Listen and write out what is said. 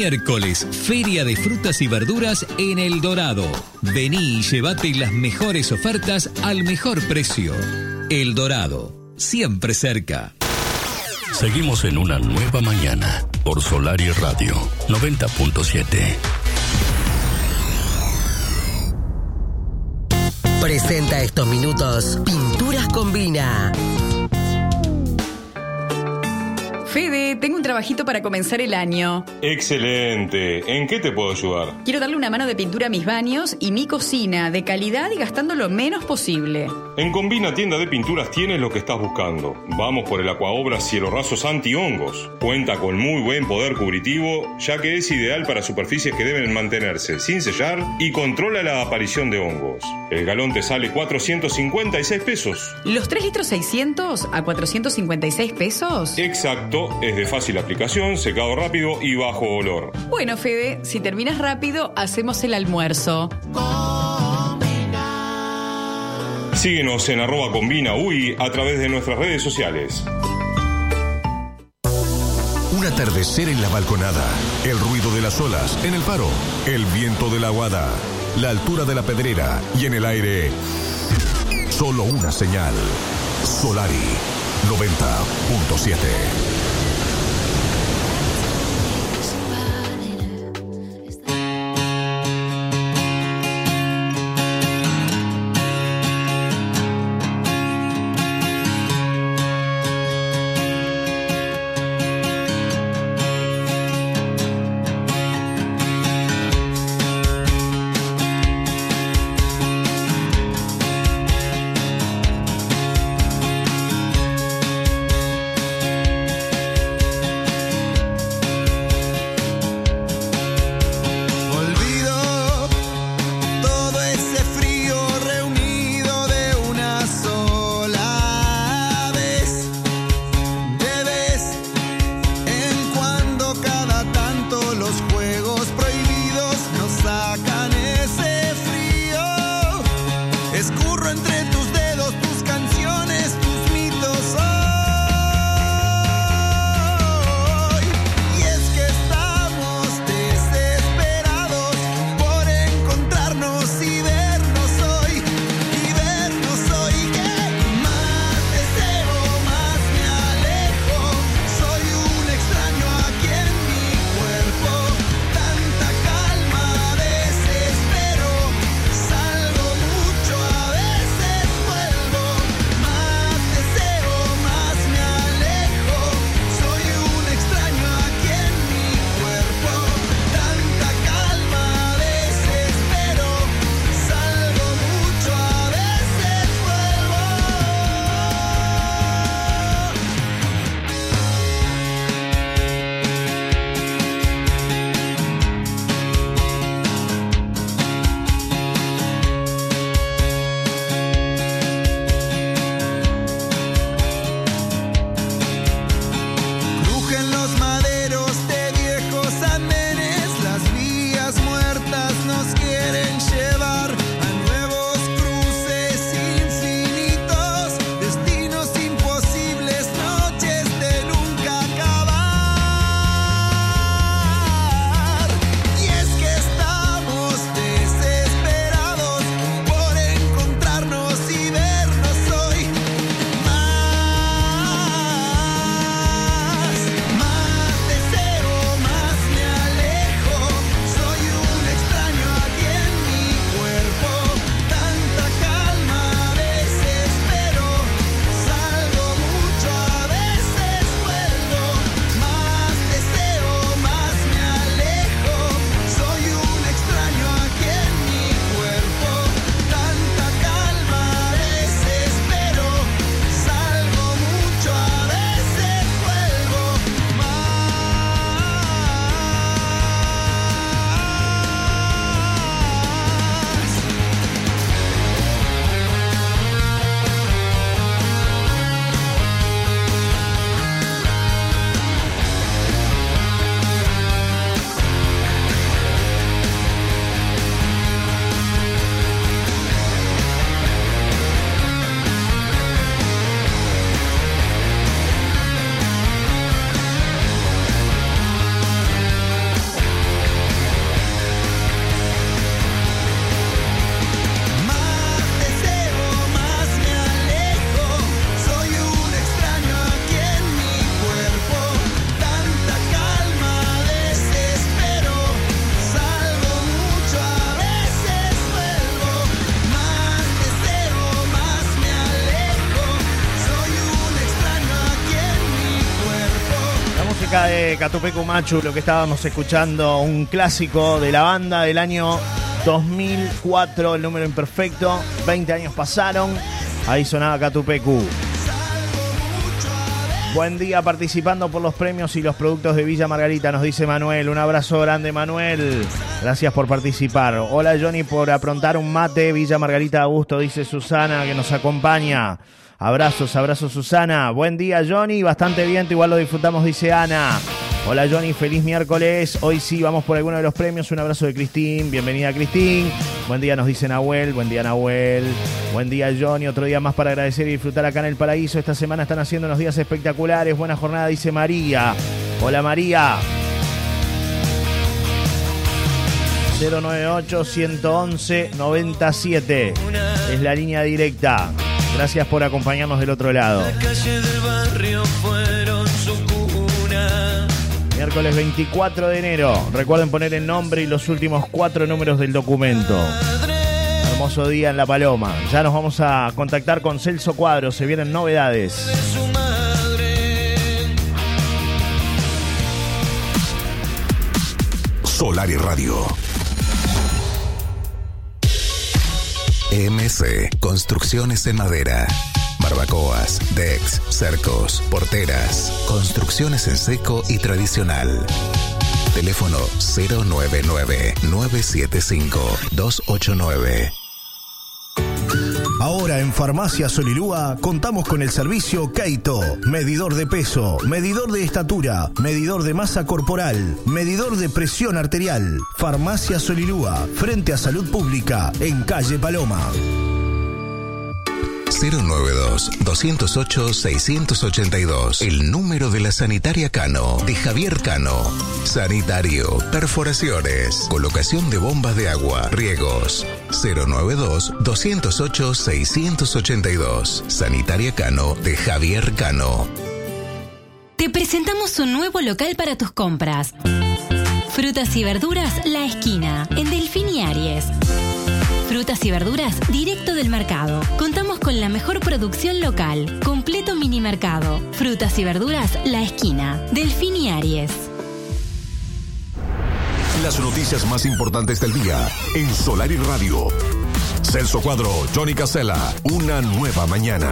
Miércoles, Feria de Frutas y Verduras en El Dorado. Vení y llévate las mejores ofertas al mejor precio. El Dorado, siempre cerca. Seguimos en una nueva mañana por Solar y Radio 90.7. Presenta estos minutos Pinturas Combina. Fede, tengo un trabajito para comenzar el año. Excelente. ¿En qué te puedo ayudar? Quiero darle una mano de pintura a mis baños y mi cocina, de calidad y gastando lo menos posible. En Combina Tienda de Pinturas tienes lo que estás buscando. Vamos por el Aquaobra Cielo Rasos Anti-Hongos. Cuenta con muy buen poder cubritivo, ya que es ideal para superficies que deben mantenerse sin sellar y controla la aparición de hongos. El galón te sale 456 pesos. ¿Los 3 litros 600 a 456 pesos? Exacto, es de fácil aplicación, secado rápido y bajo olor. Bueno, Fede, si terminas rápido, hacemos el almuerzo. Síguenos en arroba combina UI a través de nuestras redes sociales. Un atardecer en la balconada, el ruido de las olas en el faro, el viento de la aguada, la altura de la pedrera y en el aire, solo una señal. Solari 90.7. acá de Catupecu Machu, lo que estábamos escuchando, un clásico de la banda del año 2004, el número imperfecto. 20 años pasaron, ahí sonaba Catupecu. Buen día participando por los premios y los productos de Villa Margarita, nos dice Manuel. Un abrazo grande, Manuel. Gracias por participar. Hola, Johnny, por aprontar un mate. Villa Margarita Augusto, dice Susana, que nos acompaña. Abrazos, abrazos, Susana. Buen día, Johnny. Bastante viento, igual lo disfrutamos, dice Ana. Hola Johnny, feliz miércoles. Hoy sí vamos por alguno de los premios. Un abrazo de Cristín. Bienvenida Cristín. Buen día nos dice Nahuel. Buen día Nahuel. Buen día Johnny. Otro día más para agradecer y disfrutar acá en el paraíso. Esta semana están haciendo unos días espectaculares. Buena jornada, dice María. Hola María. 098 111 97 es la línea directa. Gracias por acompañarnos del otro lado. Miércoles 24 de enero. Recuerden poner el nombre y los últimos cuatro números del documento. Hermoso día en La Paloma. Ya nos vamos a contactar con Celso Cuadro. Se vienen novedades. Solar y Radio. EMC, Construcciones en Madera. Barbacoas, decks, cercos, porteras, construcciones en seco y tradicional. Teléfono 099-975-289. Ahora en Farmacia Solilúa contamos con el servicio Keito, medidor de peso, medidor de estatura, medidor de masa corporal, medidor de presión arterial. Farmacia Solilúa, frente a Salud Pública, en calle Paloma. 092-208-682. El número de la sanitaria Cano, de Javier Cano. Sanitario, perforaciones, colocación de bombas de agua, riegos. 092-208-682. Sanitaria Cano, de Javier Cano. Te presentamos un nuevo local para tus compras. Frutas y verduras La Esquina, en Delfín y Aries. Frutas y verduras directo del mercado. Contamos con la mejor producción local. Completo mini mercado. Frutas y verduras La Esquina. Delfín y Aries. Las noticias más importantes del día en Solar y Radio. Celso Cuadro, Johnny Casella, una nueva mañana.